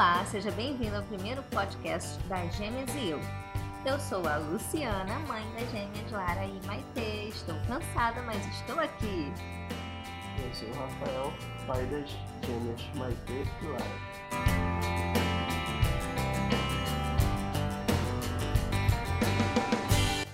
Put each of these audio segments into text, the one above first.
Olá, seja bem-vindo ao primeiro podcast das Gêmeas e eu. Eu sou a Luciana, mãe das gêmeas Lara e Maitê. Estou cansada, mas estou aqui. Eu sou o Rafael, pai das gêmeas Maitê e Lara.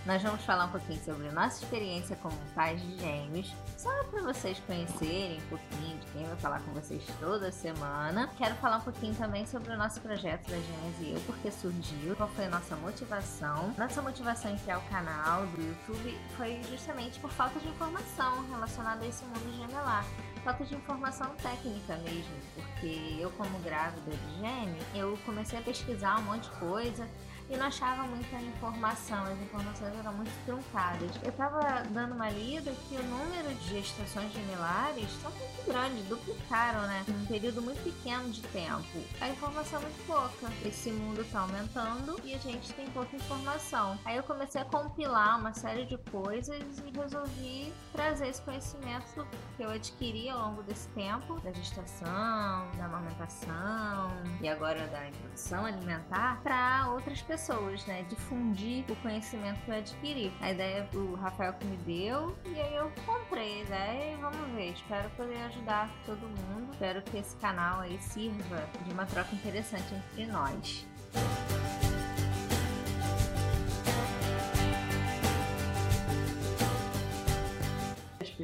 Nós vamos falar um pouquinho sobre nossa experiência como pais de gêmeos, só para vocês conhecerem um pouquinho de quem vai falar com vocês toda semana. Quero falar um pouquinho também sobre o nosso projeto das Gêmeas e eu, porque surgiu, qual foi a nossa motivação. Nossa motivação em criar o canal do YouTube foi justamente por falta de informação relacionada a esse mundo gemelar falta de informação técnica mesmo, porque eu como grávida de gêmeo, eu comecei a pesquisar um monte de coisa e não achava muita informação, as informações eram muito truncadas. Eu estava dando uma lida que o número de gestações genilares são muito grande, duplicaram, né? Em um período muito pequeno de tempo. A informação é muito pouca. Esse mundo está aumentando e a gente tem pouca informação. Aí eu comecei a compilar uma série de coisas e resolvi trazer esse conhecimento que eu adquiri ao longo desse tempo, da gestação, da amamentação e agora da introdução alimentar, para outras pessoas pessoas, né? Difundir o conhecimento que eu adquiri. A ideia do Rafael que me deu e aí eu comprei a ideia e vamos ver. Espero poder ajudar todo mundo. Espero que esse canal aí sirva de uma troca interessante entre nós.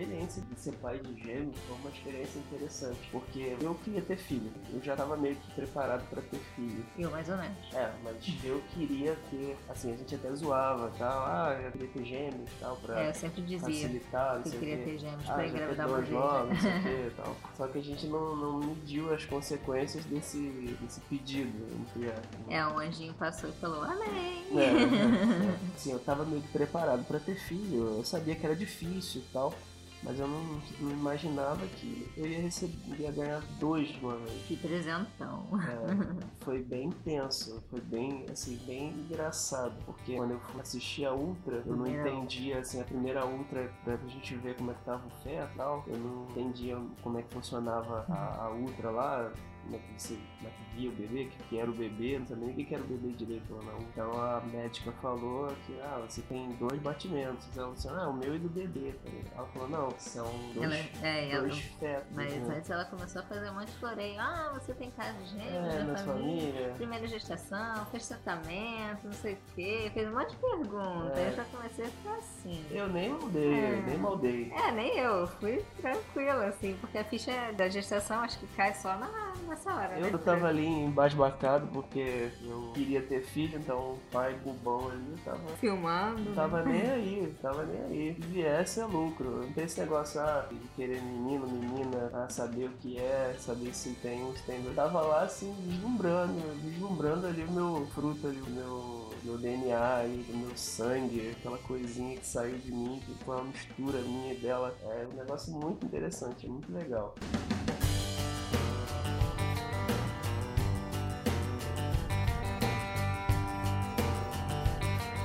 Experiência de ser pai de gêmeos foi uma experiência interessante, porque eu queria ter filho. Eu já estava meio que preparado para ter filho. Eu, mais ou menos. É, mas eu queria ter, assim, a gente até zoava e tal, ah, eu queria ter gêmeos e tal, pra é, eu sempre dizia facilitar, que queria ter gêmeos ah, pra engravidar uma vez. logo, não sei o quê tal. Só que a gente não, não mediu as consequências desse, desse pedido. Entre É, o anjinho passou e falou, amém. É, é, assim, eu tava meio que preparado para ter filho, eu sabia que era difícil e tal, mas eu não, não imaginava que eu ia receber, ia ganhar dois de uma vez. Que presentão. É, foi bem tenso, foi bem, assim, bem engraçado, porque quando eu fui assistir a Ultra, eu não entendia, assim, a primeira Ultra, pra gente ver como é que tava o feto e tal, eu não entendia como é que funcionava a, a Ultra lá, como é que você como é que via o bebê, o que, que era o bebê, não sabia nem o que, era o bebê direito lá não. Então a médica falou que, ah, você tem dois batimentos. Ela disse, ah, o meu e do bebê. Ela falou, não, são dois, Ela- é, ela- dois fetos. Mas né? antes ela começou a fazer um monte de floreio. Ah, você tem caso de gêmeos É, na na família? família. Primeira gestação, fez tratamento, não sei o quê. Fez um monte de perguntas. É. Eu já comecei a ficar assim. Eu nem maldei, É. nem maldei. É, nem eu. Fui tranquila, assim, porque a ficha da gestação acho que cai só na, nessa hora, né? Eu tava ali embasbacado porque eu queria ter filho, então o pai bobão ali tava. Filmando. Não tava nem aí, tava nem aí. Se viesse é lucro. Não tem esse negócio ah, de querer menino, menina, ah, saber o que é, saber se tem um, se tem dois. Tava lá assim, vislumbrando, vislumbrando ali o meu fruto ali, o meu, meu DNA aí, o meu sangue, aquela coisinha que saiu de mim, que foi uma mistura minha e dela. É um negócio muito interessante, muito legal.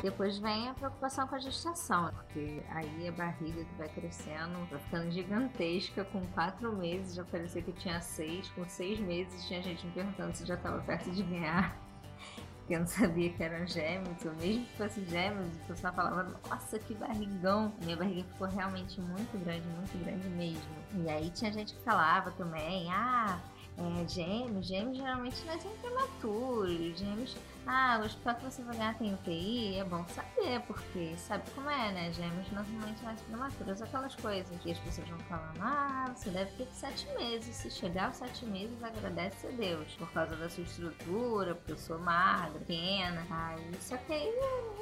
Depois vem a preocupação com a gestação, porque aí a barriga que vai crescendo, vai ficando gigantesca, com quatro meses já parecia que tinha seis, com seis meses tinha gente me perguntando se já estava perto de ganhar. Porque eu não sabia que eram gêmeos, ou mesmo que fosse gêmeos, o pessoal falava, nossa, que barrigão. Minha barriga ficou realmente muito grande, muito grande mesmo. E aí tinha gente que falava também, ah, é, gêmeos, gêmeos geralmente nascem prematuros, gêmeos ah, o hospital que você vai ganhar tem UTI, é bom saber, porque sabe como é, né? Gêmeos normalmente nascem prematuros, aquelas coisas que as pessoas vão falando, ah, você deve ter sete meses. Se chegar aos sete meses, agradece a Deus, por causa da sua estrutura, porque eu sou magra, pequena. Aí, só que aí,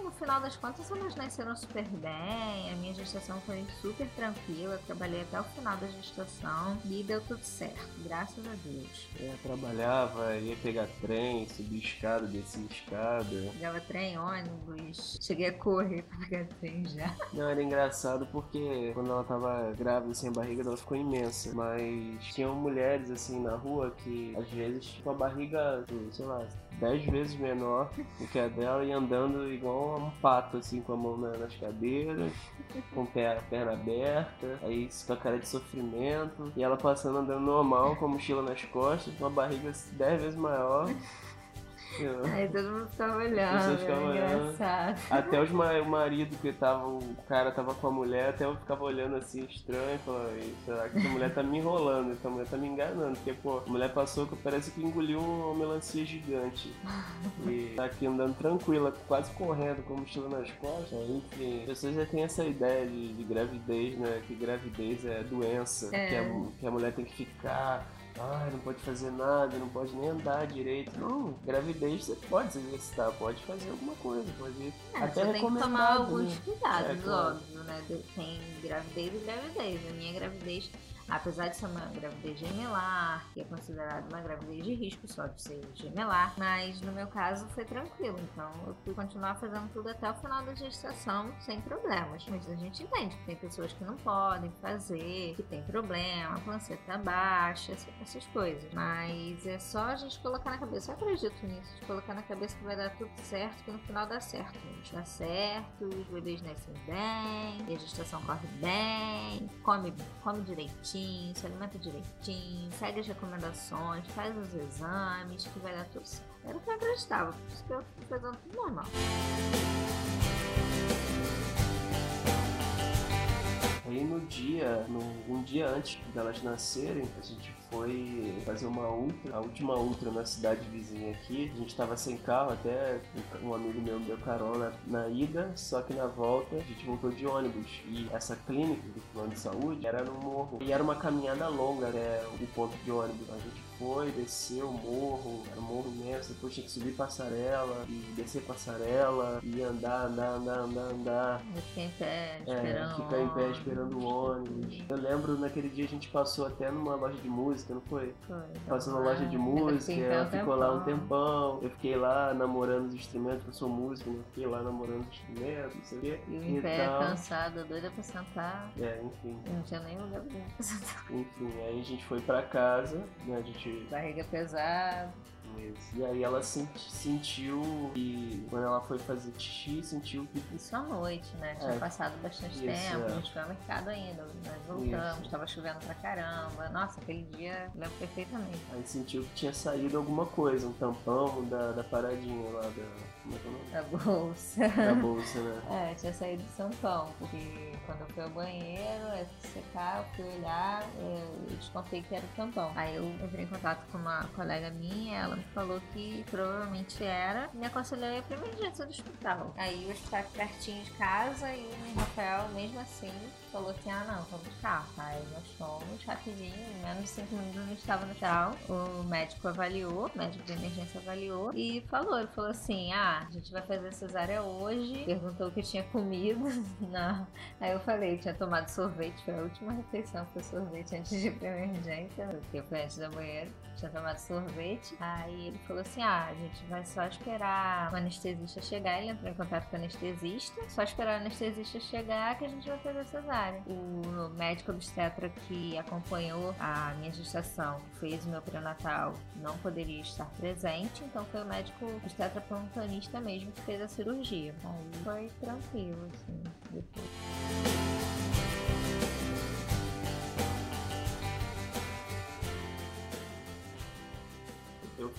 no final das contas, elas nasceram super bem, a minha gestação foi super tranquila, eu trabalhei até o final da gestação e deu tudo certo, graças a Deus. É, trabalhava, ia pegar trem, subir escada, descia escada. Pegava trem, ônibus. Cheguei a correr pra pegar trem já. Não, era engraçado porque quando ela tava grávida, sem assim, barriga dela ficou imensa. Mas tinham mulheres, assim, na rua que às vezes com a barriga, sei lá, dez vezes menor do que a dela e andando igual um pato, assim, com a mão nas cadeiras, com a perna aberta, aí com a cara de sofrimento, e ela passando andando normal, com a mochila nas costas, com a barriga dez vezes maior. Aí todo mundo ficava olhando, engraçado. Até os o marido que tava, o cara tava com a mulher, até eu ficava olhando assim estranho, falando, será que essa mulher tá me enrolando, essa mulher tá me enganando, porque pô, a mulher passou que parece que engoliu uma melancia gigante. E tá aqui andando tranquila, quase correndo com mochila nas costas, enfim. As pessoas já têm essa ideia de, de gravidez, né? Que gravidez é doença, é. Que, a, que a mulher tem que ficar ah, não pode fazer nada, não pode nem andar direito. Não, gravidez você pode se exercitar, pode fazer alguma coisa, pode é, até você tem que tomar alguns né? cuidados, é, claro. óbvio, né? Tem gravidez e gravidez. A minha gravidez Apesar de ser uma gravidez gemelar, que é considerada uma gravidez de risco só de ser gemelar, mas no meu caso foi tranquilo, então eu fui continuar fazendo tudo até o final da gestação sem problemas. Mas a gente entende que tem pessoas que não podem fazer, que tem problema, placenta baixa, essas coisas. Mas é só a gente colocar na cabeça, eu acredito nisso, de colocar na cabeça que vai dar tudo certo, que no final dá certo. Dá certo, os bebês nascem bem, a gestação corre bem, come, come direitinho direitinho, se alimenta direitinho, segue as recomendações, faz os exames, que vai dar tudo certo. Era o que eu acreditava, por isso que eu fui fazendo tudo normal. No dia, no, um dia antes delas nascerem, a gente foi fazer uma ultra, a última ultra na cidade vizinha aqui. A gente estava sem carro, até um amigo meu me deu carona na ida, só que na volta a gente voltou de ônibus. E essa clínica do plano de saúde era no morro. E era uma caminhada longa até o ponto de ônibus. A gente foi, desceu o morro, era um morro imenso, depois tinha que subir passarela e descer passarela e andar, andar, andar, andar, andar. E ficar em pé, esperando. É, ficar em pé esperando o ônibus. Eu lembro naquele dia a gente passou até numa loja de música, não foi? Foi. Passou numa loja de música, ela ficou lá um tempão. Eu fiquei lá namorando os instrumentos, eu sou músico, né? Fiquei lá namorando os instrumentos, não sei o quê. E em pé, cansada, doida pra sentar. É, enfim. Eu não tinha nem lugar pra sentar. Enfim, aí a gente foi pra casa, né? A gente Barriga pesada. Isso. E aí ela senti, sentiu e quando ela foi fazer xixi, sentiu que. Isso à noite, né? Tinha é. passado bastante Isso, tempo, é. a gente foi ao mercado ainda, nós voltamos, Isso. tava chovendo pra caramba. Nossa, aquele dia lembro perfeitamente. Aí sentiu que tinha saído alguma coisa, um tampão da, da paradinha lá da. Como é que é o nome? Da bolsa. Da bolsa, né? é, tinha saído do tampão, porque quando eu fui ao banheiro, eu fui secar, eu fui olhar, eu descontei que era o tampão. Aí eu entrei em contato com uma colega minha, ela me falou que provavelmente era, me aconselhou a ir pra emergência do hospital. Aí o hospital pertinho de casa e o Rafael, mesmo assim, falou assim: ah, não, de carro. Aí nós fomos rapidinho, em menos de 5 minutos a gente estava no hospital. O médico avaliou, o médico de emergência avaliou e falou: ele falou assim: ah, a gente vai fazer cesárea hoje. Perguntou o que eu tinha comido. não. Aí eu falei: tinha tomado sorvete, foi a última refeição, foi sorvete antes de ir pra emergência, porque foi antes da banheira. Tinha tomado sorvete. Aí ele falou assim: ah, a gente vai só esperar o anestesista chegar. Ele entrou em contato com o anestesista, só esperar o anestesista chegar que a gente vai fazer cesárea. O médico obstetra que acompanhou a minha gestação, fez o meu pré-natal, não poderia estar presente, então foi o médico obstetra plantonista mesmo que fez a cirurgia. Aí foi tranquilo, assim, depois.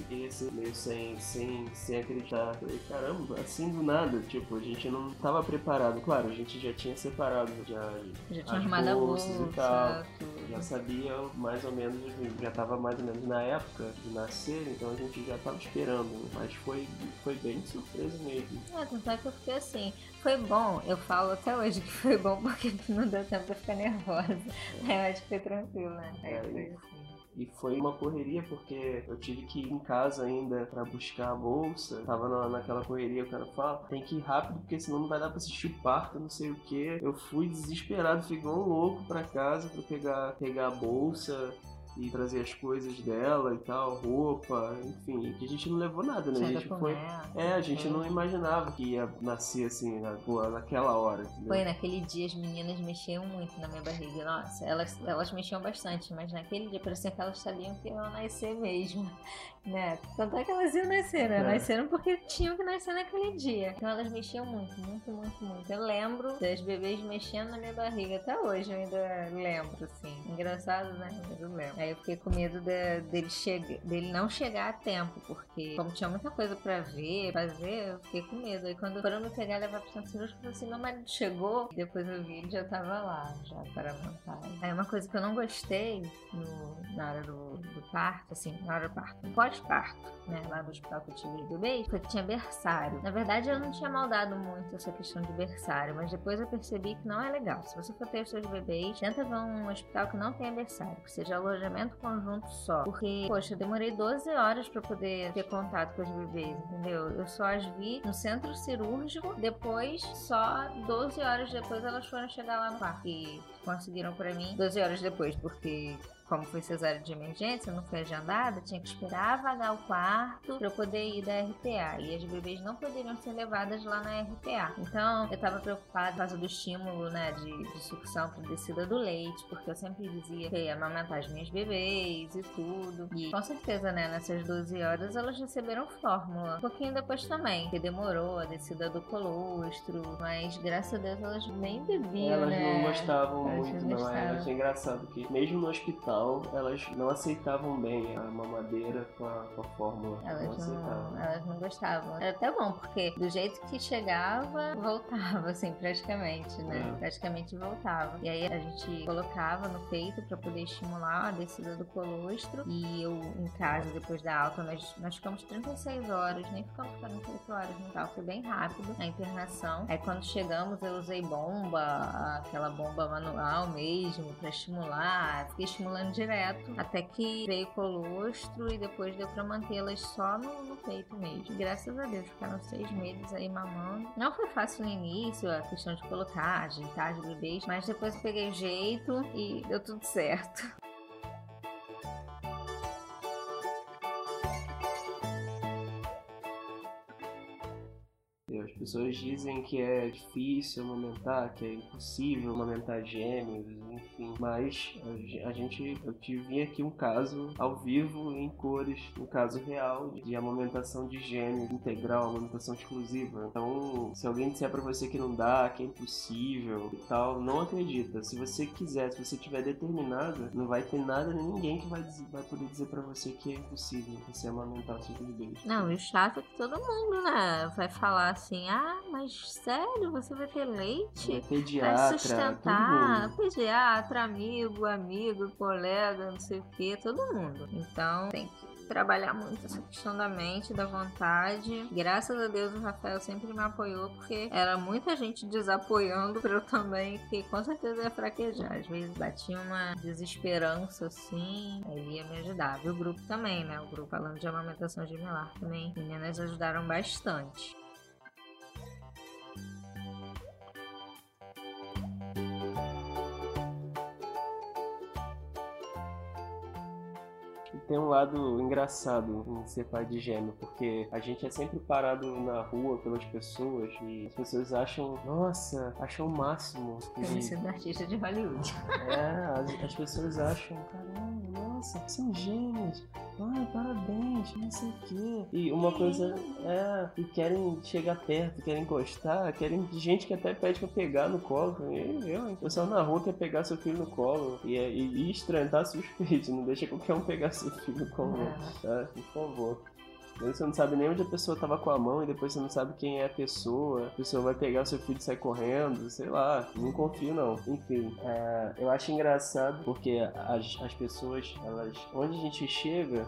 Fiquei assim, meio sem, sem, sem acreditar. Falei, caramba, assim do nada, tipo, a gente não tava preparado. Claro, a gente já tinha separado já, já tinha arrumado a bolsa, e tal. Tudo. Já sabia mais ou menos, já tava mais ou menos na época de nascer, então a gente já tava esperando. Mas foi, foi bem surpresa mesmo. É, tanto é que eu fiquei assim. Foi bom, eu falo até hoje que foi bom porque não deu tempo pra ficar nervosa. É. Eu acho que foi tranquilo, né? É, assim. E foi uma correria porque eu tive que ir em casa ainda para buscar a bolsa. Tava na, naquela correria, o cara fala, tem que ir rápido porque senão não vai dar pra assistir o parto, não sei o que. Eu fui desesperado, fui igual um louco pra casa pra pegar, pegar a bolsa. E trazer as coisas dela e tal, roupa, enfim, que a gente não levou nada, né? A gente foi. É, a gente não imaginava que ia nascer assim na, naquela hora. Entendeu? Foi naquele dia as meninas mexiam muito na minha barriga. Nossa, elas, elas mexiam bastante, mas naquele dia parecia que elas sabiam que iam nascer mesmo. Né? Tanto é que elas iam nascer, né? É. Nasceram porque tinham que nascer naquele dia. Então elas mexiam muito, muito, muito, muito. Eu lembro das bebês mexendo na minha barriga até hoje, eu ainda lembro, assim. Engraçado, né? Mas eu lembro. Aí eu fiquei com medo de, dele, chegar, dele não chegar a tempo, porque como tinha muita coisa pra ver, fazer, eu fiquei com medo. Aí quando foram me pegar e levar pro centro cirúrgico, eu falei assim, meu marido chegou. Depois eu vi, ele já tava lá, já para montar. Aí uma coisa que eu não gostei no, na hora do, do parto, assim, na hora do parto, pós-parto, né, lá no hospital que eu tive de bebê, foi que tinha berçário. Na verdade, eu não tinha maldado muito essa questão de berçário, mas depois eu percebi que não é legal. Se você for ter os seus bebês, tenta ver um hospital que não tenha berçário, que seja alojamento conjunto só. Porque, poxa, eu demorei 12 horas para poder ter contato com os bebês, entendeu? Eu só as vi no centro cirúrgico, depois, só 12 horas depois, elas foram chegar lá no parque. Conseguiram para mim 12 horas depois, porque como foi cesárea de emergência, não foi agendada, tinha que esperar vagar o quarto para eu poder ir da RPA. E as bebês não poderiam ser levadas lá na RPA. Então, eu estava preocupada por causa do estímulo, né, de, de sucção para descida do leite, porque eu sempre dizia que ia amamentar as minhas bebês e tudo. E com certeza, né, nessas 12 horas elas receberam fórmula. Um pouquinho depois também, que demorou a descida do colostro, mas graças a Deus elas nem bebiam, elas né? não gostavam elas muito, não. É, eu achei engraçado que mesmo no hospital elas não aceitavam bem a mamadeira com a, com a fórmula. Elas não, não, elas não gostavam. Era até bom, porque do jeito que chegava, voltava, assim, praticamente, né? É. Praticamente voltava. E aí a gente colocava no peito para poder estimular a descida do colostro. E eu, em casa, depois da alta, nós, nós ficamos 36 horas, nem ficamos 48 horas no tal. Foi bem rápido a internação. Aí quando chegamos, eu usei bomba, aquela bomba manual mesmo, para estimular. Fiquei estimulando direto, até que veio colostro e depois deu para mantê-las só no, no, peito mesmo. Graças a Deus, ficaram seis meses aí mamando. Não foi fácil no início, a questão de colocar, ajeitar as bebês, mas depois eu peguei jeito e deu tudo certo. Pessoas dizem que é difícil amamentar, que é impossível amamentar gêmeos, enfim. Mas a gente, eu tive aqui um caso ao vivo, em cores, um caso real de amamentação de gêmeos integral, amamentação exclusiva. Então, se alguém disser para você que não dá, que é impossível e tal, não acredita. Se você quiser, se você tiver determinada, não vai ter nada nem ninguém que vai, dizer, vai poder dizer para você que é impossível você amamentar seus bebês. Não, e o chato é que todo mundo, né, vai falar assim, ah, mas sério, você vai ter leite? É pediatra, vai sustentar, pediatra, amigo, amigo, colega, não sei o que, todo mundo. Então tem que trabalhar muito essa questão da mente, da vontade. Graças a Deus o Rafael sempre me apoiou, porque era muita gente desapoiando para eu também, que com certeza ia fraquejar. Às vezes batia uma desesperança assim, ele ia me ajudar. E o grupo também, né? O grupo falando de amamentação gemelar também. Meninas ajudaram bastante. Tem um lado engraçado em ser pai de gêmeo, porque a gente é sempre parado na rua pelas pessoas e as pessoas acham, nossa, acham o máximo. Conhecido artista de Hollywood. É, as, as pessoas acham, caramba, nossa, são gêmeos. Ai, parabéns, não sei o quê. E uma coisa é, e querem chegar perto, querem encostar, querem gente que até pede pra pegar no colo. Eu, eu, eu só na rua quer pegar seu filho no colo. E, e, e estranho, tá suspeito, não deixa qualquer um pegar seu filho no colo, é. tá? Por favor. Você não sabe nem onde a pessoa tava com a mão e depois você não sabe quem é a pessoa. A pessoa vai pegar o seu filho e sair correndo, sei lá. Não confio, não. Enfim, é, eu acho engraçado porque as, as pessoas, elas. Onde a gente chega,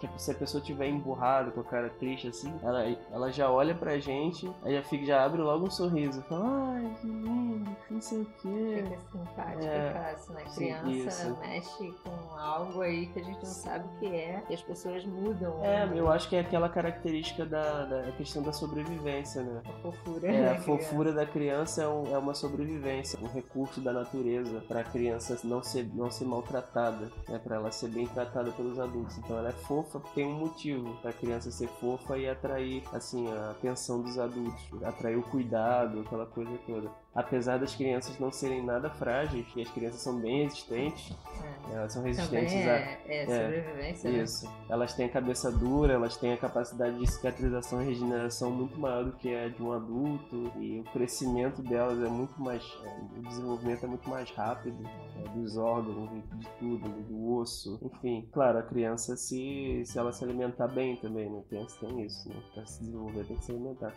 que se a pessoa tiver emburrada, com a cara triste assim, ela, ela já olha pra gente, aí já, fica, já abre logo um sorriso. Fala, ai, que lindo, não sei o quê. Fica simpática, é, fácil, né? Criança isso. mexe com algo aí que a gente não sabe o que é, e as pessoas mudam. É, eu acho que é aquela característica da, da questão da sobrevivência, né? A fofura. É, a fofura da criança é, um, é uma sobrevivência, um recurso da natureza para a criança não ser, não ser maltratada, né? para ela ser bem tratada pelos adultos. Então ela é fofa, tem um motivo para a criança ser fofa e atrair assim a atenção dos adultos, atrair o cuidado, aquela coisa toda apesar das crianças não serem nada frágeis, e as crianças são bem resistentes, é. elas são resistentes é, a. É, é sobrevivência. Né? Isso. Né? Elas têm a cabeça dura, elas têm a capacidade de cicatrização e regeneração muito maior do que a de um adulto, e o crescimento delas é muito mais. É, o desenvolvimento é muito mais rápido é, dos órgãos, de tudo, do osso, enfim. Claro, a criança, se, se ela se alimentar bem também, né? A criança tem isso, né? Para se desenvolver tem que se alimentar.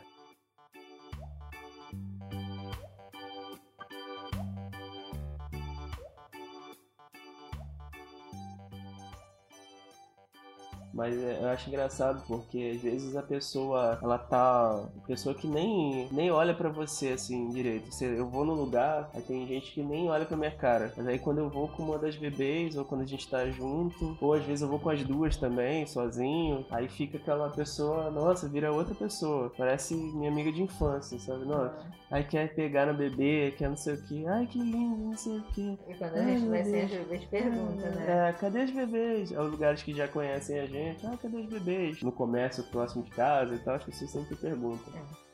Mas é, eu acho engraçado porque às vezes a pessoa, ela tá. A pessoa que nem, nem olha para você assim direito. eu vou num lugar, aí tem gente que nem olha pra minha cara. Mas aí quando eu vou com uma das bebês, ou quando a gente tá junto, ou às vezes eu vou com as duas também, sozinho, aí fica aquela pessoa, nossa, vira outra pessoa. Parece minha amiga de infância, sabe? Nossa, aí quer pegar no bebê, quer não sei o que, ai que lindo, não sei o que. E quando a gente vai ser as bebês pergunta, né? É, cadê as bebês? É os lugares que já conhecem a gente ah, cadê os bebês? No comércio próximo de casa e tal, as pessoas sempre perguntam. É.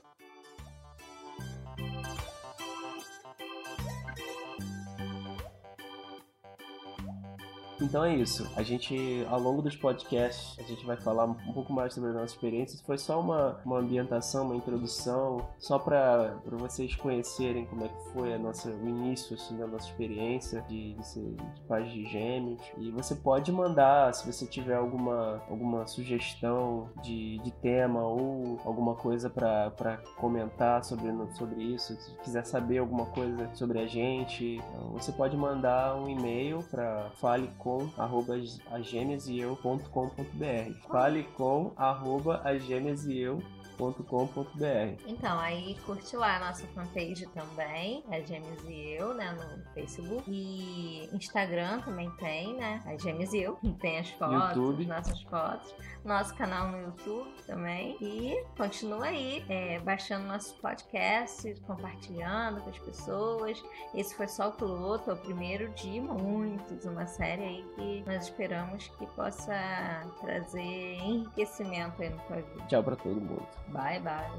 Então é isso. A gente, ao longo dos podcasts, a gente vai falar um pouco mais sobre a nossa experiência. Foi só uma, uma ambientação, uma introdução, só para vocês conhecerem como é que foi a nossa, o início assim, da nossa experiência de, de, ser, de pais de gêmeos. E você pode mandar, se você tiver alguma, alguma sugestão de, de tema ou alguma coisa para comentar sobre, sobre isso, se quiser saber alguma coisa sobre a gente, você pode mandar um e-mail para fale com arroba agêmeaseu.com.br. Fale com arroba agêmeaseu gmail.com.br. Então, aí curte lá a nossa fanpage também, a Gêmeos e Eu, né, no Facebook. E Instagram também tem, né, a Gêmeos e Eu, tem as fotos, YouTube. nossas fotos. Nosso canal no YouTube também. E continua aí, é, baixando nossos podcasts, compartilhando com as pessoas. Esse foi só o piloto, é o primeiro de muitos, uma série aí que nós esperamos que possa trazer enriquecimento aí no tua vida. Tchau pra todo mundo. Bye bye.